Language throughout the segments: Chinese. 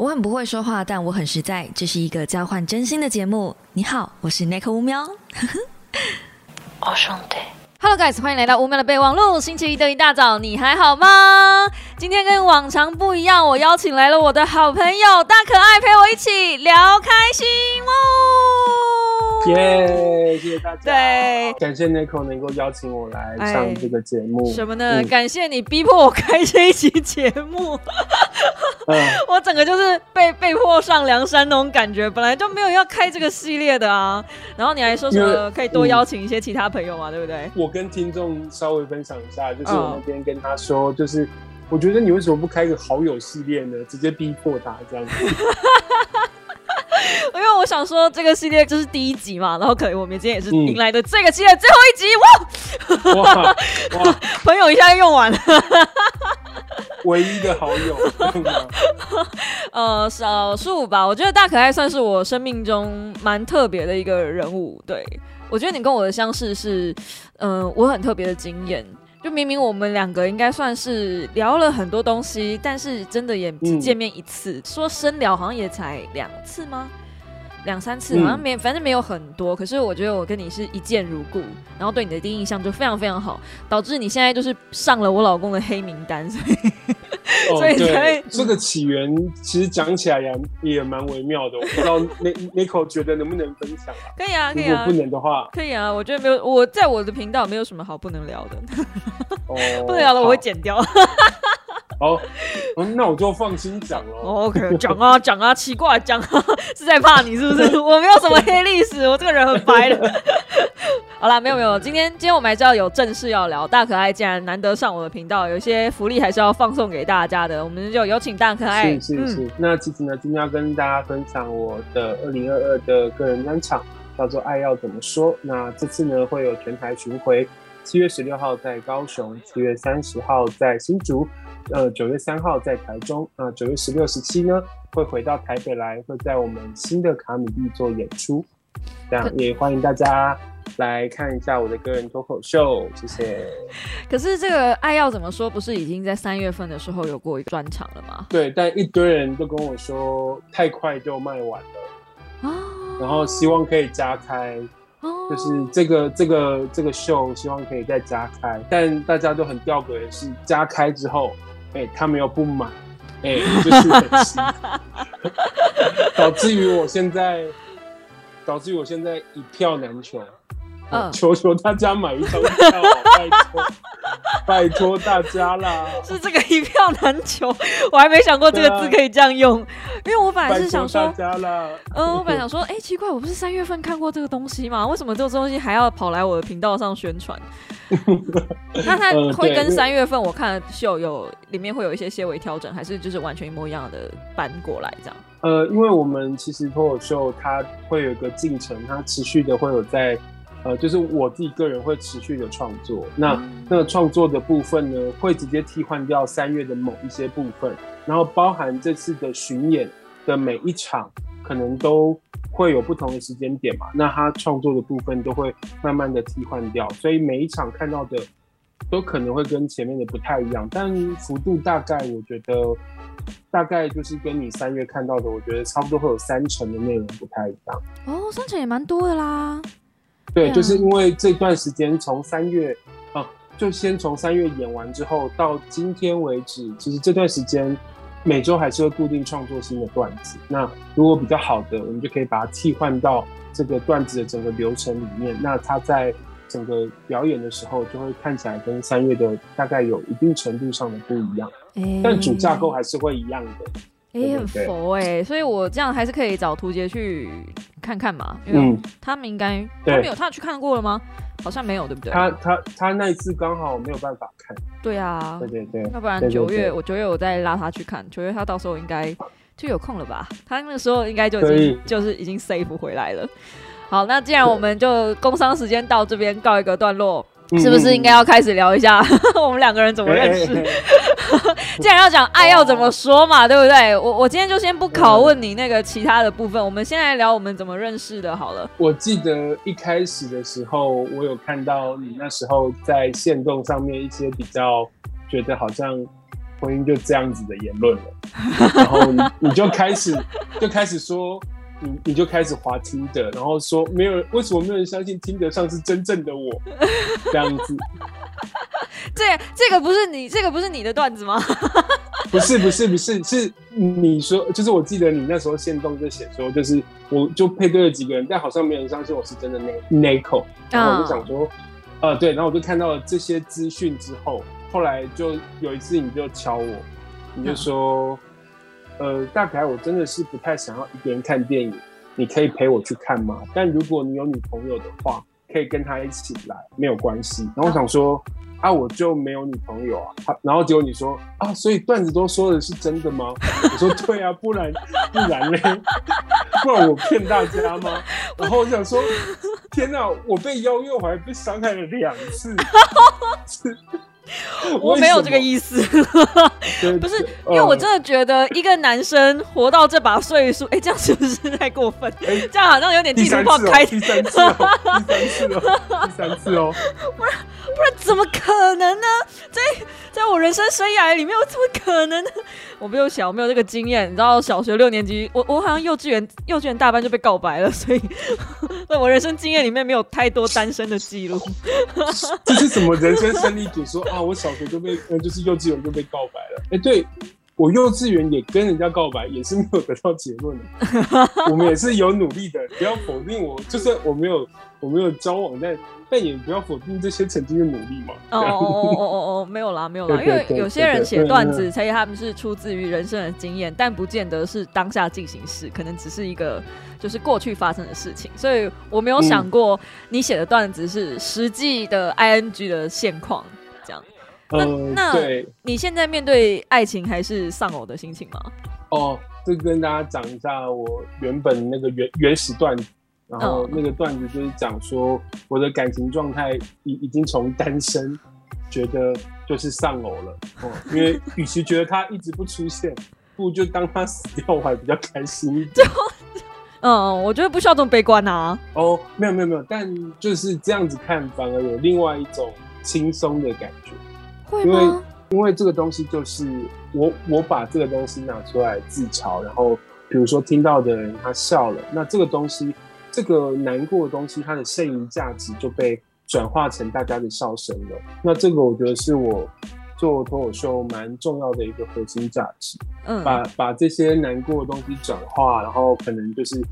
我很不会说话，但我很实在。这是一个交换真心的节目。你好，我是 Nick 乌喵。我，兄弟。Hello guys，欢迎来到乌喵的备忘录。星期一的一大早，你还好吗？今天跟往常不一样，我邀请来了我的好朋友大可爱，陪我一起聊开心哦。耶！谢谢大家。对，感谢 Nico 能够邀请我来上这个节目。什么呢？感谢你逼迫我开这一期节目。我整个就是被被迫上梁山那种感觉，本来就没有要开这个系列的啊。然后你还说什么可以多邀请一些其他朋友嘛，对不对？我跟听众稍微分享一下，就是我那天跟他说，就是我觉得你为什么不开一个好友系列呢？直接逼迫他这样子。因为我想说，这个系列就是第一集嘛，然后可能我们今天也是迎来的这个系列最后一集，哇哇，朋友一下就用完了，唯一的好友，呃，少数吧。我觉得大可爱算是我生命中蛮特别的一个人物。对我觉得你跟我的相似是，嗯，我很特别的经验。就明明我们两个应该算是聊了很多东西，但是真的也只见面一次，说深聊好像也才两次吗？两三次好像没，反正没有很多。可是我觉得我跟你是一见如故，然后对你的第一印象就非常非常好，导致你现在就是上了我老公的黑名单，所以。所以对这个起源，其实讲起来也也蛮微妙的。我不知道 Nico 觉得能不能分享啊？可以啊，可以啊。如果不能的话，可以啊。我觉得没有，我在我的频道没有什么好不能聊的。哦，不能聊的我会剪掉。好，那我就放心讲了。OK，讲啊讲啊，奇怪讲啊，是在怕你是不是？我没有什么黑历史，我这个人很白的。好啦，没有没有，今天今天我们还是要有正事要聊。大可爱既然难得上我的频道，有些福利还是要放送给大家的，我们就有请大可爱。是是是。那其实呢，今天要跟大家分享我的二零二二的个人专场，叫做《爱要怎么说》。那这次呢，会有全台巡回，七月十六号在高雄，七月三十号在新竹。呃，九月三号在台中，啊，九月十六、十七呢会回到台北来，会在我们新的卡米蒂做演出，这样也欢迎大家来看一下我的个人脱口秀，谢谢。可是这个爱要怎么说，不是已经在三月份的时候有过一个专场了吗？对，但一堆人都跟我说太快就卖完了啊，然后希望可以加开，就是这个这个这个秀希望可以再加开，但大家都很吊诡的是加开之后。哎，他没有不买，哎，就是可惜，导致于我现在，导致于我现在一票难求。求求大家买一张票，拜托，拜托大家啦！是这个一票难求，我还没想过这个字可以这样用，因为我本来是想说，嗯，我本来想说，哎，奇怪，我不是三月份看过这个东西吗？为什么这个东西还要跑来我的频道上宣传？那它会跟三月份我看的秀有里面会有一些些微调整，还是就是完全一模一样的搬过来这样？呃，因为我们其实脱口秀它会有一个进程，它持续的会有在。呃，就是我自己个人会持续的创作，那那个创作的部分呢，会直接替换掉三月的某一些部分，然后包含这次的巡演的每一场，可能都会有不同的时间点嘛，那他创作的部分都会慢慢的替换掉，所以每一场看到的都可能会跟前面的不太一样，但幅度大概我觉得大概就是跟你三月看到的，我觉得差不多会有三成的内容不太一样。哦，三成也蛮多的啦。对，就是因为这段时间从三月啊，就先从三月演完之后到今天为止，其实这段时间每周还是会固定创作新的段子。那如果比较好的，我们就可以把它替换到这个段子的整个流程里面。那它在整个表演的时候，就会看起来跟三月的大概有一定程度上的不一样，但主架构还是会一样的。哎，很佛哎，所以我这样还是可以找图杰去看看嘛，因为他们应该他没有他去看过了吗？好像没有，对不对？他他他那一次刚好没有办法看。对啊，对对对，要不然九月我九月我再拉他去看，九月他到时候应该就有空了吧？他那个时候应该就已经就是已经 safe 回来了。好，那既然我们就工商时间到这边告一个段落。是不是应该要开始聊一下 我们两个人怎么认识？既然要讲爱要怎么说嘛，对不对？我我今天就先不拷问你那个其他的部分，我们先来聊我们怎么认识的好了。我记得一开始的时候，我有看到你那时候在线动上面一些比较觉得好像婚姻就这样子的言论了，然后你 你就开始就开始说。你你就开始滑听的，然后说没有为什么没有人相信听得上是真正的我 这样子？这这个不是你这个不是你的段子吗？不是不是不是是你说，就是我记得你那时候现动就写说，就是我就配对了几个人，但好像没人相信我是真的那那口，然后我就想说，呃对，然后我就看到了这些资讯之后，后来就有一次你就敲我，你就说。呃，大概我真的是不太想要一个人看电影，你可以陪我去看吗？但如果你有女朋友的话，可以跟她一起来，没有关系。然后我想说，啊，我就没有女朋友啊。然后结果你说，啊，所以段子都说的是真的吗？我说对啊，不然不然呢，不然我骗大家吗？然后我想说，天哪，我被邀约，我还被伤害了两次。我没有这个意思，不是，因为我真的觉得一个男生活到这把岁数，哎，这样是不是太过分？这样好像有点地图炮开第三次哦，第三次哦，第三次哦，不然不然怎么可能呢？在在我人生生涯里面，我怎么可能呢？我没有小，我没有这个经验。你知道，小学六年级，我我好像幼稚园幼稚园大班就被告白了，所以 在我人生经验里面没有太多单身的记录。这是什么人生胜利组说啊？我小学就被，呃就是幼稚园就被告白了。哎，对我幼稚园也跟人家告白，也是没有得到结论的。我们也是有努力的，不要否定我，就是我没有我没有交往但。但也不要否定这些曾经的努力嘛。哦哦哦哦哦，没有啦，没有啦，因为有些人写段子，所以他们是出自于人生的经验，但不见得是当下进行时，可能只是一个就是过去发生的事情。所以我没有想过你写的段子是实际的 ing 的现况这样。那那你现在面对爱情还是丧偶的心情吗？哦，这跟大家讲一下我原本那个原原始段子。然后那个段子就是讲说，我的感情状态已已经从单身，觉得就是丧偶了哦。因为与其觉得他一直不出现，不如就当他死掉，我还比较开心一点。嗯，我觉得不需要这么悲观啊。哦，没有没有没有，但就是这样子看，反而有另外一种轻松的感觉。会吗？因为这个东西就是我我把这个东西拿出来自嘲，然后比如说听到的人他笑了，那这个东西。这个难过的东西，它的剩余价值就被转化成大家的笑声了。那这个我觉得是我做脱口秀蛮重要的一个核心价值。嗯，把把这些难过的东西转化，然后可能就是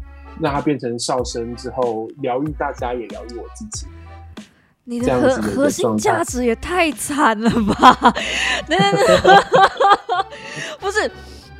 让它变成笑声之后，疗愈大家，也疗愈我自己。你的核核心价值也太惨了吧？不是。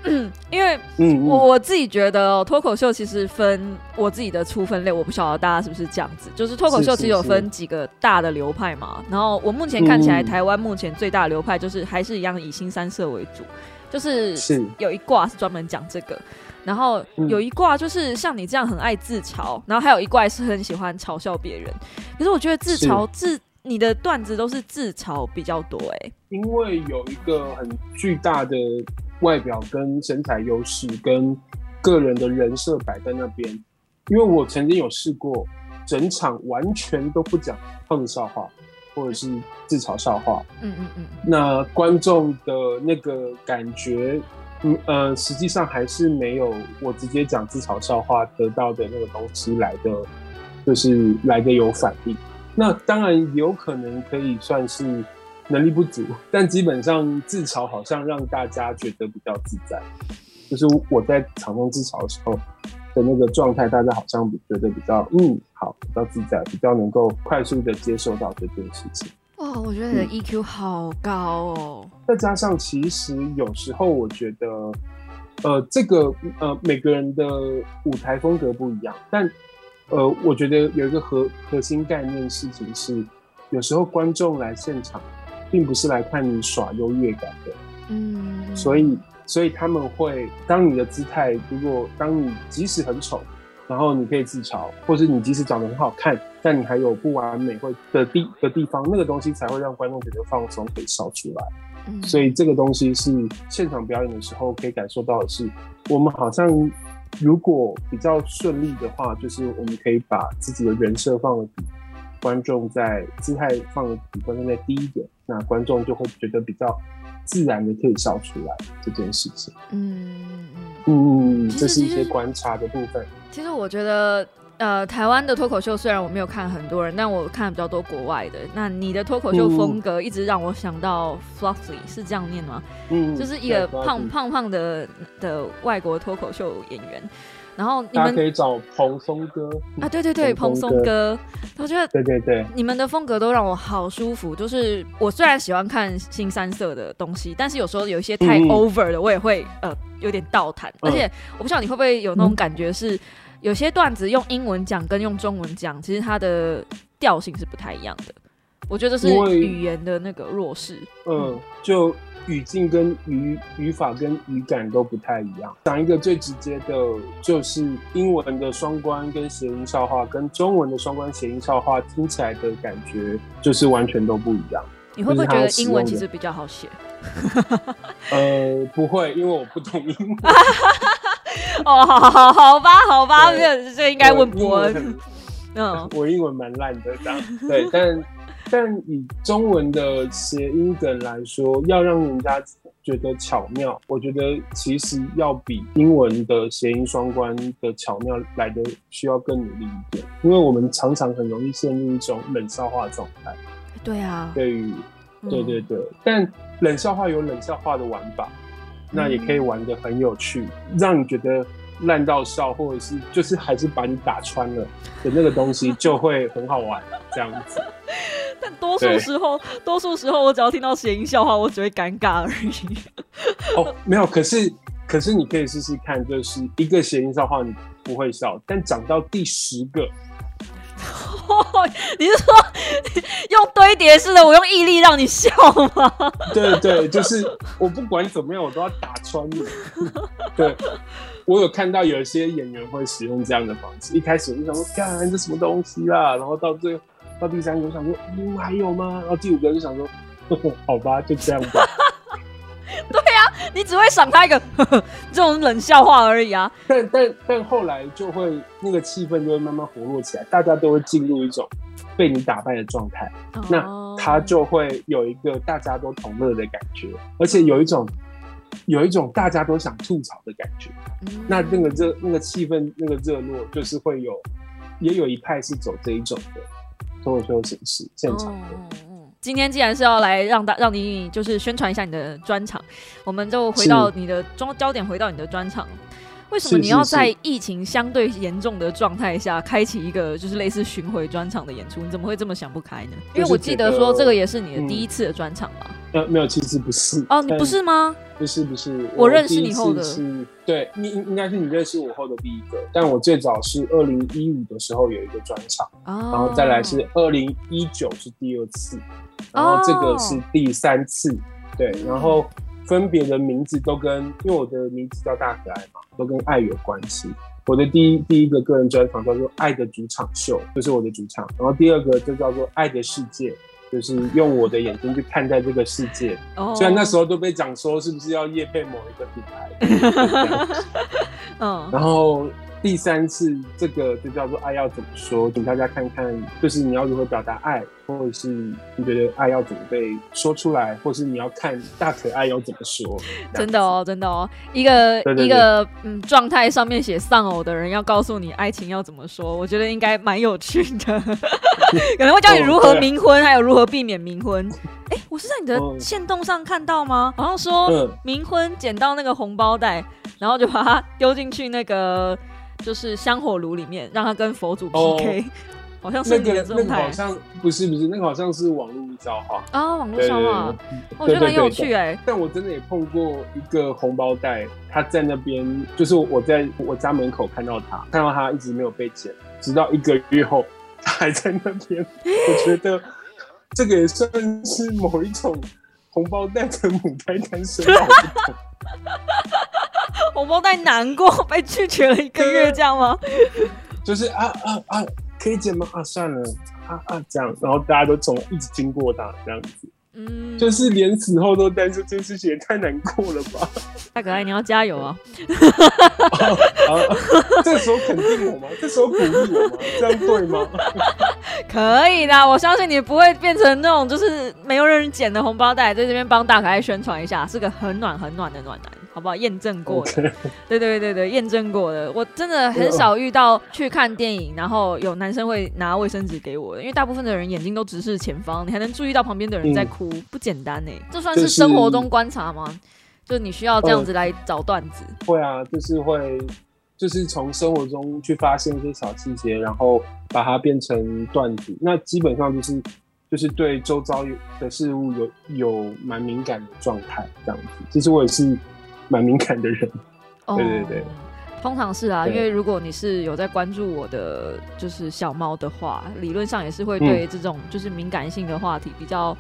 嗯，因为我我自己觉得脱口秀其实分我自己的出分类，我不晓得大家是不是这样子。就是脱口秀其实有分几个大的流派嘛，然后我目前看起来，台湾目前最大的流派就是还是一样以新三色为主，就是有一卦是专门讲这个，然后有一卦就是像你这样很爱自嘲，然后还有一卦是很喜欢嘲笑别人。可是我觉得自嘲自你的段子都是自嘲比较多哎，因为有一个很巨大的。外表跟身材优势跟个人的人设摆在那边，因为我曾经有试过，整场完全都不讲碰笑话，或者是自嘲笑话，嗯嗯嗯，那观众的那个感觉，嗯呃，实际上还是没有我直接讲自嘲笑话得到的那个东西来的，就是来的有反应。那当然有可能可以算是。能力不足，但基本上自嘲好像让大家觉得比较自在。就是我在场上自嘲的时候的那个状态，大家好像觉得比较嗯好，比较自在，比较能够快速的接受到这件事情。哇，我觉得你的 EQ 好高哦。再加上其实有时候我觉得，呃，这个呃每个人的舞台风格不一样，但呃我觉得有一个核核心概念事情是，有时候观众来现场。并不是来看你耍优越感的，嗯，所以所以他们会当你的姿态，如果当你即使很丑，然后你可以自嘲，或是你即使长得很好看，但你还有不完美会的地的地方，那个东西才会让观众觉得放松，可以笑出来。所以这个东西是现场表演的时候可以感受到的是，我们好像如果比较顺利的话，就是我们可以把自己的人设放的比观众在姿态放的比观众在低一点。那观众就会觉得比较自然的可以笑出来这件事情。嗯嗯嗯。这是一些观察的部分。其实我觉得，呃，台湾的脱口秀虽然我没有看很多人，但我看比较多国外的。那你的脱口秀风格一直让我想到 Fluffy，是这样念吗？嗯，就是一个胖胖胖的的外国脱口秀演员。然后你们可以找蓬松哥啊，对对对，蓬松哥，我觉得对对对，你们的风格都让我好舒服。就是我虽然喜欢看新三色的东西，但是有时候有一些太嗯 over 的，我也会呃有点倒弹。而且我不知道你会不会有那种感觉是，有些段子用英文讲跟用中文讲，其实它的调性是不太一样的。我觉得是语言的那个弱势。嗯，就语境跟语语法跟语感都不太一样。讲一个最直接的，就是英文的双关跟谐音笑话，跟中文的双关谐音笑话听起来的感觉就是完全都不一样。你会不会觉得英文其实比较好写？呃，不会，因为我不懂英文。哦，好好好好吧，好吧，对这个这应该问伯恩。嗯，我英文蛮烂的，这样对，但但以中文的谐音梗来说，要让人家觉得巧妙，我觉得其实要比英文的谐音双关的巧妙来的需要更努力一点，因为我们常常很容易陷入一种冷笑话状态。对啊，对于嗯。对对对，但冷笑话有冷笑话的玩法，那也可以玩的很有趣，让你觉得烂到笑，或者是就是还是把你打穿了的那个东西，就会很好玩这样子。但多数对时候，多数时候我只要听到谐音笑话，我只会尴尬而已。哦，没有，可是可是你可以试试看，就是一个谐音笑话你不会笑，但讲到第十个，你是说用堆叠式的，我用毅力让你笑吗？对对，就是我不管怎么样，我都要打穿你。对，我有看到有一些演员会使用这样的方式。一开始我就想说，干这什么东西啦，然后到最后到第三个，我想说，嗯，还有吗？然后第五个就想说，好吧，就这样吧。你只会赏他一个呵呵这种冷笑话而已啊。但但但后来就会那个气氛就会慢慢活络起来，大家都会进入一种被你打败的状态。那哦他就会有一个大家都同乐的感觉，而且有一种有一种大家都想吐槽的感觉。嗯那那个热那个气氛那个热络，就是会有也有一派是走这一种的脱口秀形式现场的。嗯今天既然是要来让大让你就是宣传一下你的专场，我们就回到你的焦焦点，回到你的专场。为什么你要是是在疫情相对严重的状态下，开启一个就是类似巡回专场的演出？你怎么会这么想不开呢？因为我记得说这个也是你的第一次的专场嘛。呃，没有，其实不是哦，你不是吗？不是不是，我认识你后的对，应应应该是你认识我后的第一个，但我最早是二零一五的时候有一个专场，哦，然后再来是二零一九是第二次，然后这个是第三次，对，然后分别的名字都跟，因为我的名字叫大可爱嘛，都跟爱有关系。我的第一第一个个人专场叫做《爱的主场秀》，就是我的主场，然后第二个就叫做《爱的世界》，就是用我的眼睛去看待这个世界。哦。虽然那时候都被讲说是不是要夜配某一个品牌，嗯。然后第三次这个就叫做爱要怎么说，请大家看看，就是你要如何表达爱，或者是你觉得爱要怎么被说出来，或是你要看大可爱要怎么说。真的哦，真的哦，一个一个嗯状态上面写丧偶的人要告诉你爱情要怎么说，我觉得应该蛮有趣的，可能会教你如何冥婚，还有如何避免冥婚。哎，我是在你的哦。线动上看到吗？好像说嗯。冥婚捡到那个红包袋，然后就把它丢进去那个就是香火炉里面，让他跟佛祖哦 PK，、好像是那你的个那状态个好像不是不是，那个好像是网络笑话。啊，网络笑话，我觉得很有趣哎。但我真的也碰过一个红包袋，他在那边，就是我在我家门口看到他，看到他一直没有被捡，直到一个月后，他还在那边。我觉得这个也算是某一种红包袋的母胎单身红包袋难过 被拒绝了一个月，这样吗？就是啊啊啊，可以剪吗？啊，算了，啊啊这样，然后大家都从一直经过他这样子，嗯，就是连死后都单身，这件事情也太难过了吧。大可爱，你要加油啊！啊，这时时候肯定我吗？这时候鼓励我吗？这样对吗？可以的，我相信你不会变成那种就是没有人捡的红包袋，在这边帮大可爱宣传一下，是个很暖很暖的暖男，好不好？验证过的，对对对对，验证过的。我真的很少遇到去看电影，然后有男生会拿卫生纸给我的，因为大部分的人眼睛都直视前方，你还能注意到旁边的人在哭，不简单呢。这算是生活中观察吗？就是你需要这样子来找段子？会啊，就是会。就是从生活中去发现一些小细节，然后把它变成段子。那基本上就是就是对周遭的事物有有蛮敏感的状态这样子。其实我也是蛮敏感的人。对对对，通常是啊，因为如果你是有在关注我的就是小猫的话，理论上也是会对这种就是敏感性的话题比较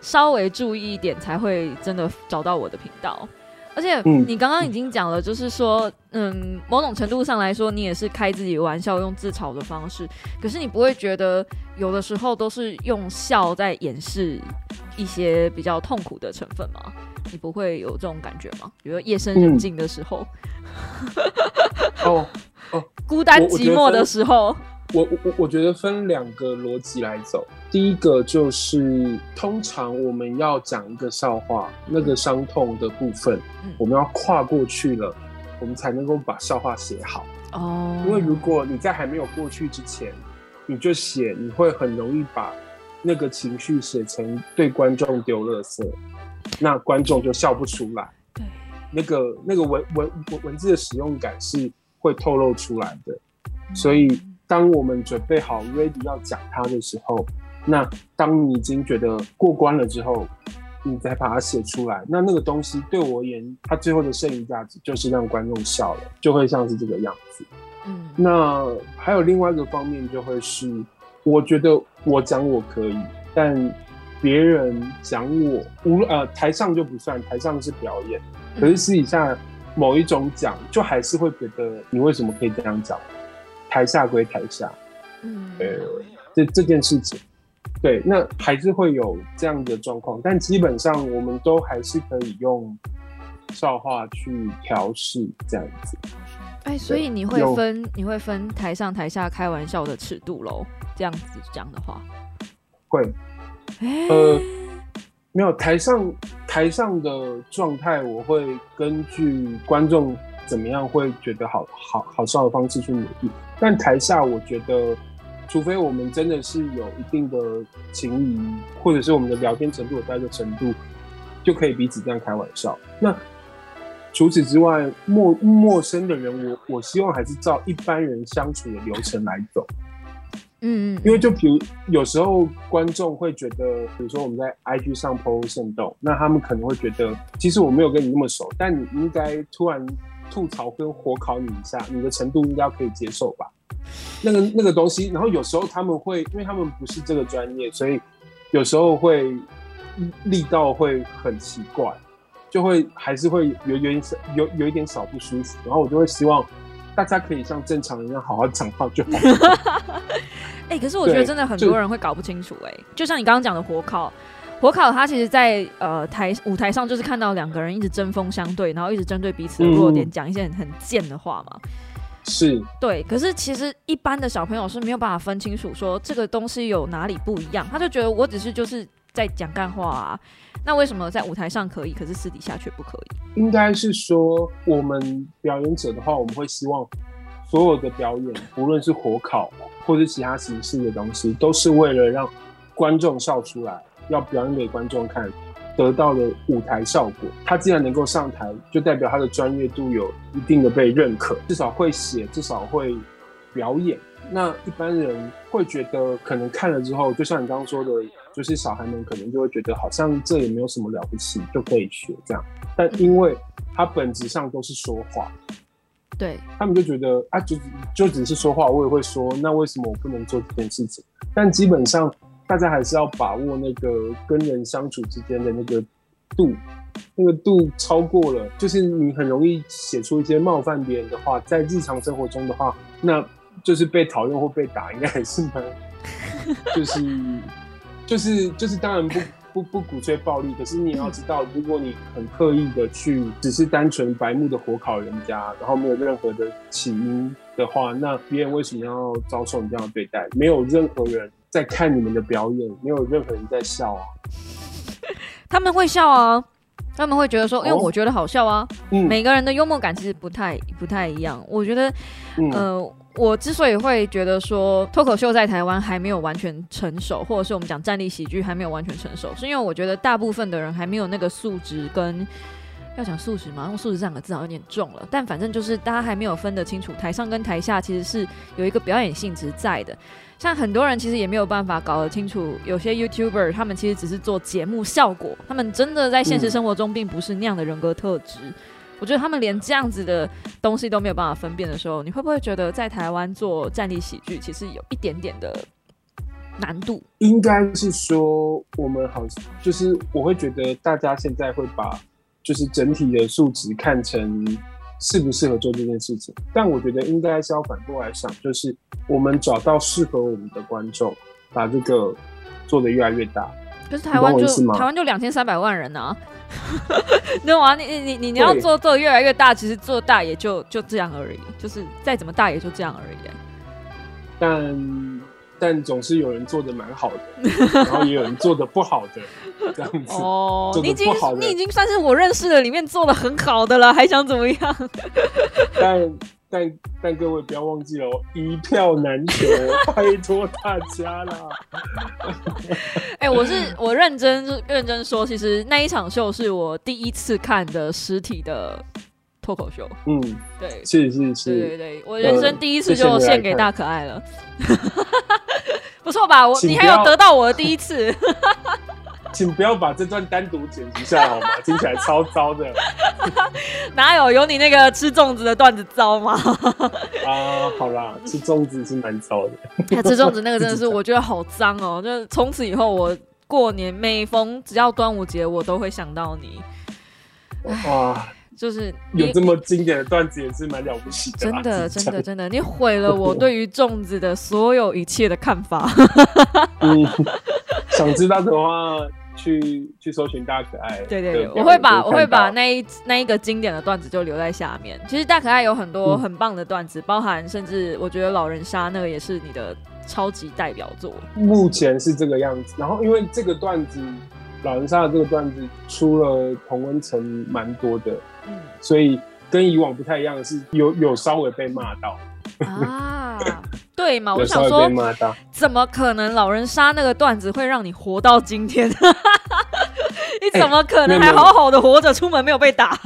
稍微注意一点，才会真的找到我的频道。而且你刚刚已经讲了，就是说，嗯，某种程度上来说，你也是开自己玩笑，用自嘲的方式。可是你不会觉得有的时候都是用笑在掩饰一些比较痛苦的成分吗？你不会有这种感觉吗？比如夜深人静的时候，哦哦，孤单寂寞的时候。我我我觉得分两个逻辑来走，第一个就是通常我们要讲一个笑话，那个伤痛的部分，我们要跨过去了，我们才能够把笑话写好。哦，因为如果你在还没有过去之前，你就写，你会很容易把那个情绪写成对观众丢垃圾，那观众就笑不出来。对，那个那个文文文文字的使用感是会透露出来的，所以。当我们准备好 ready 要讲它的时候，那当你已经觉得过关了之后，你再把它写出来，那那个东西对我而言，它最后的剩余价值就是让观众笑了，就会像是这个样子。嗯，那还有另外一个方面，就会是我觉得我讲我可以，但别人讲我，无呃台上就不算，台上是表演，可是私底下某一种讲，就还是会觉得你为什么可以这样讲？台下归台下，嗯，呃，这这件事情，对，那还是会有这样的状况，但基本上我们都还是可以用笑话去调试这样子。哎，所以你会分你会分台上台下开玩笑的尺度喽？这样子讲的话，会，呃，没有台上台上的状态，我会根据观众。怎么样会觉得好好好笑的方式去努力？但台下我觉得，除非我们真的是有一定的情谊，或者是我们的聊天程度有到一个程度，就可以彼此这样开玩笑。那除此之外，陌陌生的人，我我希望还是照一般人相处的流程来走。嗯嗯，因为就比如有时候观众会觉得，比如说我们在 IG 上 PO 圣动，那他们可能会觉得，其实我没有跟你那么熟，但你应该突然。吐槽跟火烤你一下，你的程度应该可以接受吧？那个那个东西，然后有时候他们会，因为他们不是这个专业，所以有时候会力道会很奇怪，就会还是会有有点有有一点小不舒服。然后我就会希望大家可以像正常人一样好好讲话就好。哎，可是我觉得真的很多人会搞不清楚。哎，就像你刚刚讲的火烤。火烤他其实，在呃台舞台上就是看到两个人一直针锋相对，然后一直针对彼此的弱点讲一些很贱的话嘛。是，对。可是其实一般的小朋友是没有办法分清楚说这个东西有哪里不一样，他就觉得我只是就是在讲干话啊。那为什么在舞台上可以，可是私底下却不可以？应该是说我们表演者的话，我们会希望所有的表演，无论是火烤或者其他形式的东西，都是为了让观众笑出来。要表演给观众看，得到的舞台效果。他既然能够上台，就代表他的专业度有一定的被认可，至少会写，至少会表演。那一般人会觉得，可能看了之后，就像你刚刚说的，就是小孩们可能就会觉得，好像这也没有什么了不起，就可以学这样。但因为他本质上都是说话，对他们就觉得啊，就就只是说话，我也会说，那为什么我不能做这件事情？但基本上。大家还是要把握那个跟人相处之间的那个度，那个度超过了，就是你很容易写出一些冒犯别人的话。在日常生活中的话，那就是被讨厌或被打，应该还是蛮，就是就是就是当然不不不鼓吹暴力，可是你也要知道，如果你很刻意的去，只是单纯白目的火烤人家，然后没有任何的起因的话，那别人为什么要遭受你这样的对待？没有任何人在看你们的表演，没有任何人在笑啊。他们会笑啊，他们会觉得说，因为我觉得好笑啊。嗯每个人的幽默感其实不太不太一样。我觉得，嗯呃，我之所以会觉得说脱口秀在台湾还没有完全成熟，或者是我们讲站立喜剧还没有完全成熟，是因为我觉得大部分的人还没有那个素质跟。要讲素质嘛，用素质这两个字好像有点重了，但反正就是大家还没有分得清楚，台上跟台下其实是有一个表演性质在的。像很多人其实也没有办法搞得清楚，有些 YouTuber 他们其实只是做节目效果，他们真的在现实生活中并不是那样的人格特质。我觉得他们连这样子的东西都没有办法分辨的时候，你会不会觉得在台湾做站立喜剧其实有一点点的难度？应该是说，我们好，就是我会觉得大家现在会把就是整体的数值看成适不适合做这件事情，但我觉得应该是要反过来想，就是我们找到适合我们的观众，把这个做得越来越大。可是台湾就台湾就两千三百万人啊，你懂吗？你你你你你要做做越来越大，其实做大也就就这样而已，就是再怎么大也就这样而已。但但总是有人做的蛮好的，然后也有人做的不好的，这样子。哦，你已经你已经算是我认识的里面做的很好的了，还想怎么样？但但但各位不要忘记哦，一票难求，拜托大家啦。哎、我是我认真认真说，其实那一场秀是我第一次看的实体的脱口秀。嗯，对，是是是对对，对，我人生第一次就献给大可爱了，不错吧？我你还有得到我的第一次，请不要把这段单独剪辑下来好吗？听起来超糟的 哪有有你那个吃粽子的段子糟吗？啊！好啦，吃粽子是蛮糟的。吃粽子那个真的是我觉得好脏哦，就是从此以后我过年每逢只要端午节，我都会想到你，哇，就是有这么经典的段子也是蛮了不起。真的，真的，真的，你毁了我对于粽子的所有一切的看法。嗯，想知道的话，去去搜寻大可爱。对对对，我会把我会把那一那一个经典的段子就留在下面。其实大可爱有很多嗯很棒的段子，包含甚至我觉得老人杀那个也是你的超级代表作。目前是这个样子。然后因为这个段子，老人杀的这个段子出了同温层蛮多的，嗯所以跟以往不太一样的是，有有稍微被骂到，啊，对嘛？我想说，怎么可能老人杀那个段子会让你活到今天？你怎么可能还好好的活着出门没有被打？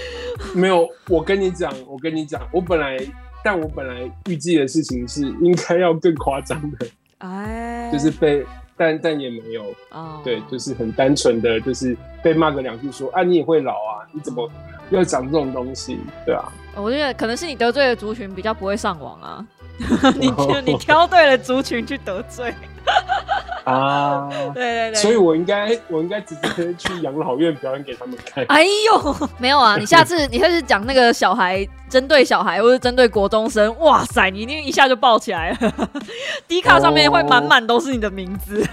没有，我跟你讲，我跟你讲，我本来，但我本来预计的事情是应该要更夸张的，哎，就是被，但但也没有，啊对，就是很单纯的，就是被骂个两句说啊，你也会老啊，你怎么要讲这种东西，对啊，我觉得可能是你得罪的族群比较不会上网啊，你你挑对了族群去得罪，啊，对对对，所以我应该我应该直接去养老院表演给他们看，哎呦，没有啊！你下次你下次讲那个小孩，针对小孩或者针对国中生，哇塞，你一定一下就爆起来了。D 卡上面会满满都是你的名字。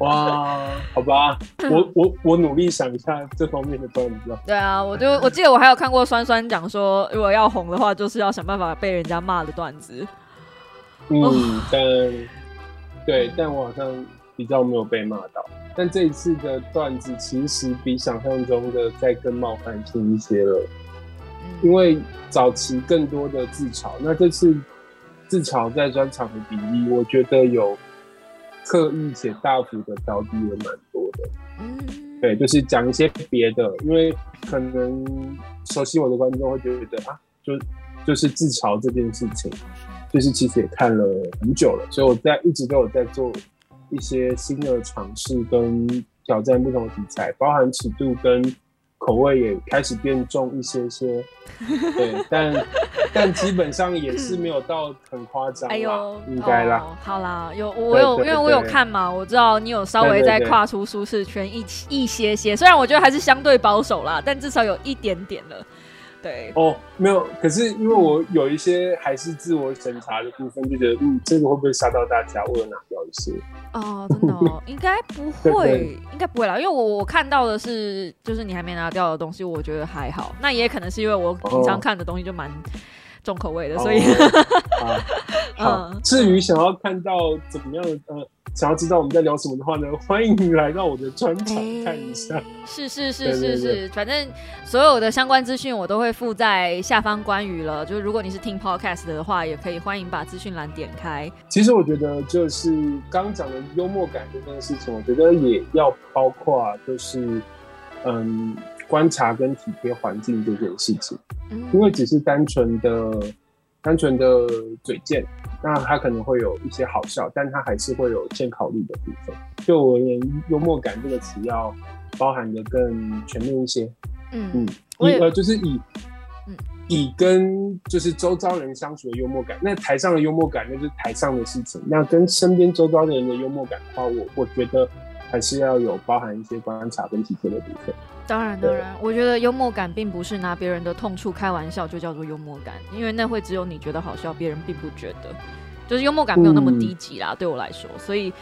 哇，好吧，我 我我努力想一下这方面的段子啊，对啊，我就我记得我还有看过酸酸讲说，如果要红的话，就是要想办法被人家骂的段子。嗯，哦。但对，但我好像比较没有被骂到。但这一次的段子其实比想象中的再更冒犯性一些了，因嗯，为早期更多的自嘲，那这次自嘲在专场的比例，我觉得有刻意且大幅的调低也蛮多的。嗯，对，就是讲一些别的，因为可能熟悉我的观众会觉得啊，就就是自嘲这件事情，就是其实也看了很久了，所以我在一直都有在做一些新的尝试跟挑战不同的题材，包含尺度跟口味也开始变重一些些，对，但但基本上也是没有到很夸张，哎呦，应该啦。哦好啦，有我有，因为我有看嘛，我知道你有稍微在跨出舒适圈一一些些，虽然我觉得还是相对保守啦，但至少有一点点了。对，哦，没有，可是因为我有一些还是自我审查的部分，就觉得嗯，这个会不会吓到大家？我有拿掉，一些。哦，真的哦，应该不 对会对，应该不会啦，因为我我看到的是，就是你还没拿掉的东西，我觉得还好。那也可能是因为我平常哦看的东西就蛮重口味的，所以、至于想要看到怎么样的呃，想要知道我们在聊什么的话呢，欢迎你来到我的专场看一下。是是是是是，反正所有的相关资讯我都会附在下方关于了。就是如果你是听 podcast 的话，也可以欢迎把资讯栏点开。其实我觉得就是刚讲的幽默感这件事情，我觉得也要包括啊就是嗯观察跟体贴环境这件事情。嗯因为只是单纯的、单纯的嘴贱，那他可能会有一些好笑，但他还是会有欠考虑的部分。对我而言，幽默感这个词要包含的更全面一些。嗯嗯，以呃就是以嗯以跟就是周遭人相处的幽默感，那台上的幽默感那就是台上的事情，那跟身边周遭的人的幽默感的话，我我觉得还是要有包含一些观察跟体贴的部分。当然，当然，我觉得幽默感并不是拿别人的痛处开玩笑就叫做幽默感，因为那会只有你觉得好笑，别人并不觉得。就是幽默感没有那么低级啦，对我来说，所以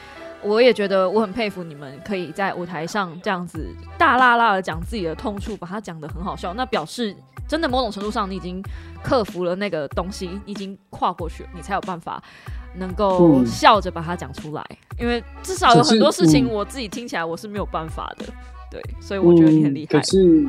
我也觉得我很佩服你们可以在舞台上这样子大辣辣的讲自己的痛处，把它讲得很好笑，那表示真的某种程度上你已经克服了那个东西，你已经跨过去了，你才有办法能够嗯笑着把它讲出来。因为至少有很多事情嗯我自己听起来我是没有办法的，对，所以我觉得你很厉害。嗯可是，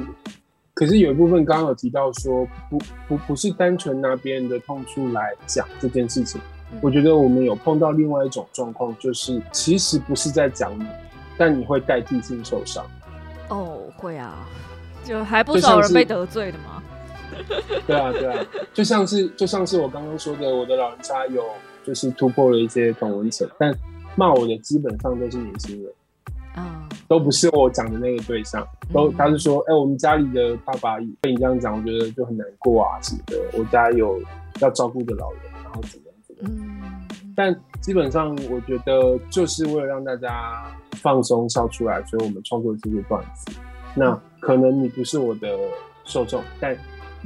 可是有一部分刚刚有提到说，不不不是单纯拿别人的痛处来讲这件事情。嗯我觉得我们有碰到另外一种状况，就是其实不是在讲你，但你会代替性受伤。哦，会啊，就还不是少人被得罪的嘛。对啊，对啊，就像是就像是我刚刚说的，我的老人家有就是突破了一些同文层，但骂我的基本上都是年轻人。啊，都不是我讲的那个对象，都嗯他是说，哎、我们家里的爸爸被你这样讲，我觉得就很难过啊什么的。我家有要照顾的老人，然后怎么样怎么样。嗯，但基本上，我觉得就是为了让大家放松笑出来，所以我们创作这些段子。那可能你不是我的受众，但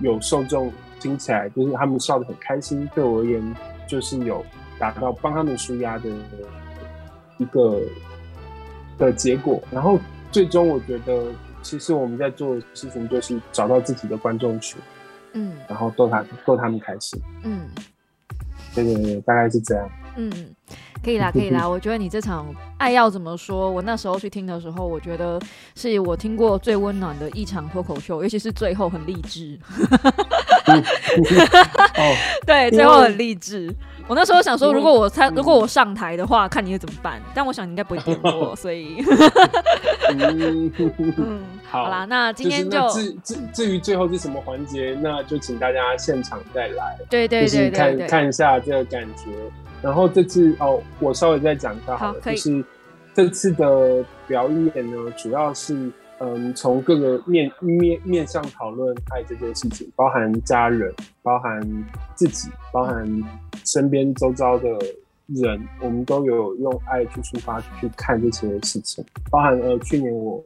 有受众听起来就是他们笑得很开心，对我而言就是有达到帮他们舒压的一个的结果。然后最终我觉得，其实我们在做的事情就是找到自己的观众群，嗯然后逗他逗他们开心。嗯对对对，大概是这样。嗯，可以啦，可以啦。我觉得你这场爱要怎么说，我那时候去听的时候，我觉得是我听过最温暖的一场脱口秀，尤其是最后很励志。哦，对，最后很励志。我那时候想说，如果我参，嗯如果我上台的话，看你会怎么办。但我想你应该不会点我，所以，好啦，那今天就就至至至于最后是什么环节，那就请大家现场再来，对对就是看看一下这个感觉。然后这次哦，我稍微再讲一下好了，好就是这次的表演呢，主要是嗯从各个面面面向讨论爱这件事情，包含家人，包含自己，包含身边周遭的人，我们都有用爱去出发去看这些事情，包含呃去年我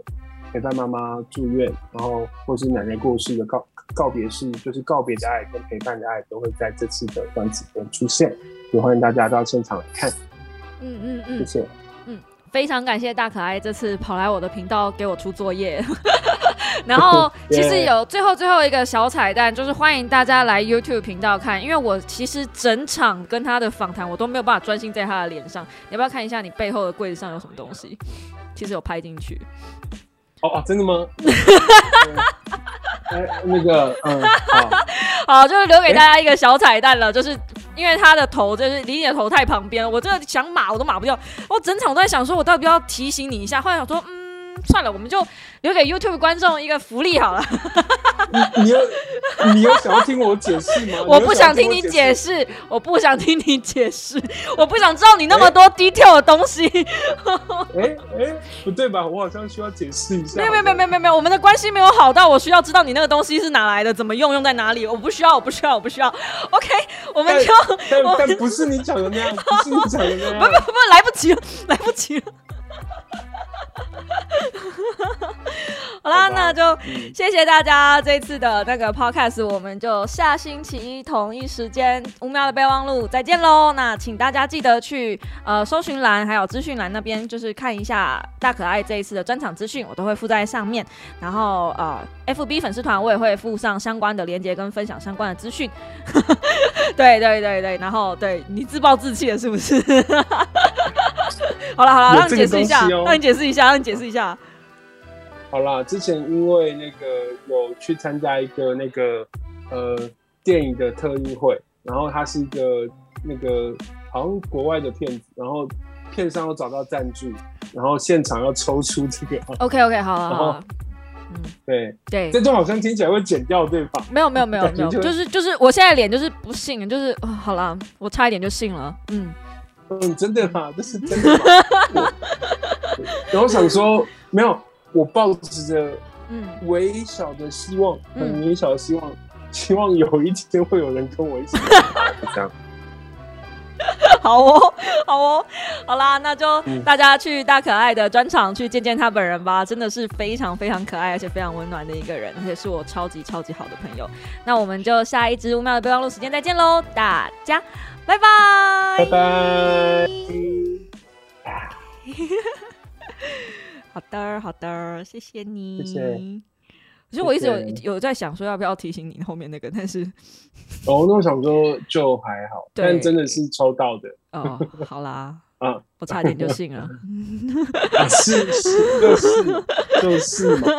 陪伴妈妈住院，然后或是奶奶过世的告告别式，就是告别的爱跟陪伴的爱都会在这次的段子中出现，也欢迎大家到现场来看，嗯嗯嗯谢，谢。嗯非常感谢大可爱这次跑来我的频道给我出作业。然后 其实有最后最后一个小彩蛋，就是欢迎大家来 YouTube 频道看，因为我其实整场跟他的访谈我都没有办法专心在他的脸上。你要不要看一下你背后的柜子上有什么东西？其实有拍进去。哦哦，真的吗？哎，那个，嗯，好，好，就是留给大家一个小彩蛋了，就是因为他的头就是离你的头太旁边了，我这个想码我都码不掉，我整场都在想说，我到底要提醒你一下，后来想说，嗯，算了，我们就留给 YouTube 观众一个福利好了。你你有你有想要听我解释吗？我不想听你解解释，我不想听你解释，我不想知道你那么多 detail 的东西。哎哎，不对吧？我好像需要解释一下。没有没有没有没有没有，我们的关系没有好到我需要知道你那个东西是哪来的，怎么用，用在哪里。我不需要，我不需要，我不需要。OK，我们就但不是你讲的那样，不是你讲的那样。不不不来不及了，来不及了。好啦，那就嗯谢谢大家这次的那个 podcast，我们就下星期一同一时间五秒的备忘录再见喽。那请大家记得去呃搜寻栏还有资讯栏那边，就是看一下大可爱这一次的专场资讯，我都会附在上面。然后呃，FB 粉丝团我也会附上相关的链接跟分享相关的资讯。对对对对，然后对你自暴自弃了是不是？好了好了，让你解释一下，哦让你解释一下，让你解释一下。好啦，之前因为那个有去参加一个那个呃电影的特映会，然后它是一个那个好像国外的片子，然后片商有找到赞助，然后现场要抽出这个，OK OK，好了然后好了，嗯，对，对这，段好像听起来会剪掉，对吧？没有没有没有没有，就就是就是我现在脸就是不信，就是、哦、好了，我差一点就信了，嗯，嗯，真的吗？这是真的吗？然后 想说，没有，我抱着嗯，微小的希望，嗯很微小的希望，希望有一天会有人跟我一起 这样。好哦 好哦，好啦，那就嗯大家去大可爱的专场去见见他本人吧，真的是非常非常可爱，而且非常温暖的一个人，而且是我超级超级好的朋友。那我们就下一支五秒的备忘录时间再见喽，大家拜拜，拜拜。好的，好的，谢谢你。谢谢。其实我一直有有在想说要不要提醒你后面那个，但是哦，那我想说就还好，但真的是抽到的哦，好啦，啊。我差点就信了。啊，是是就是就是嘛，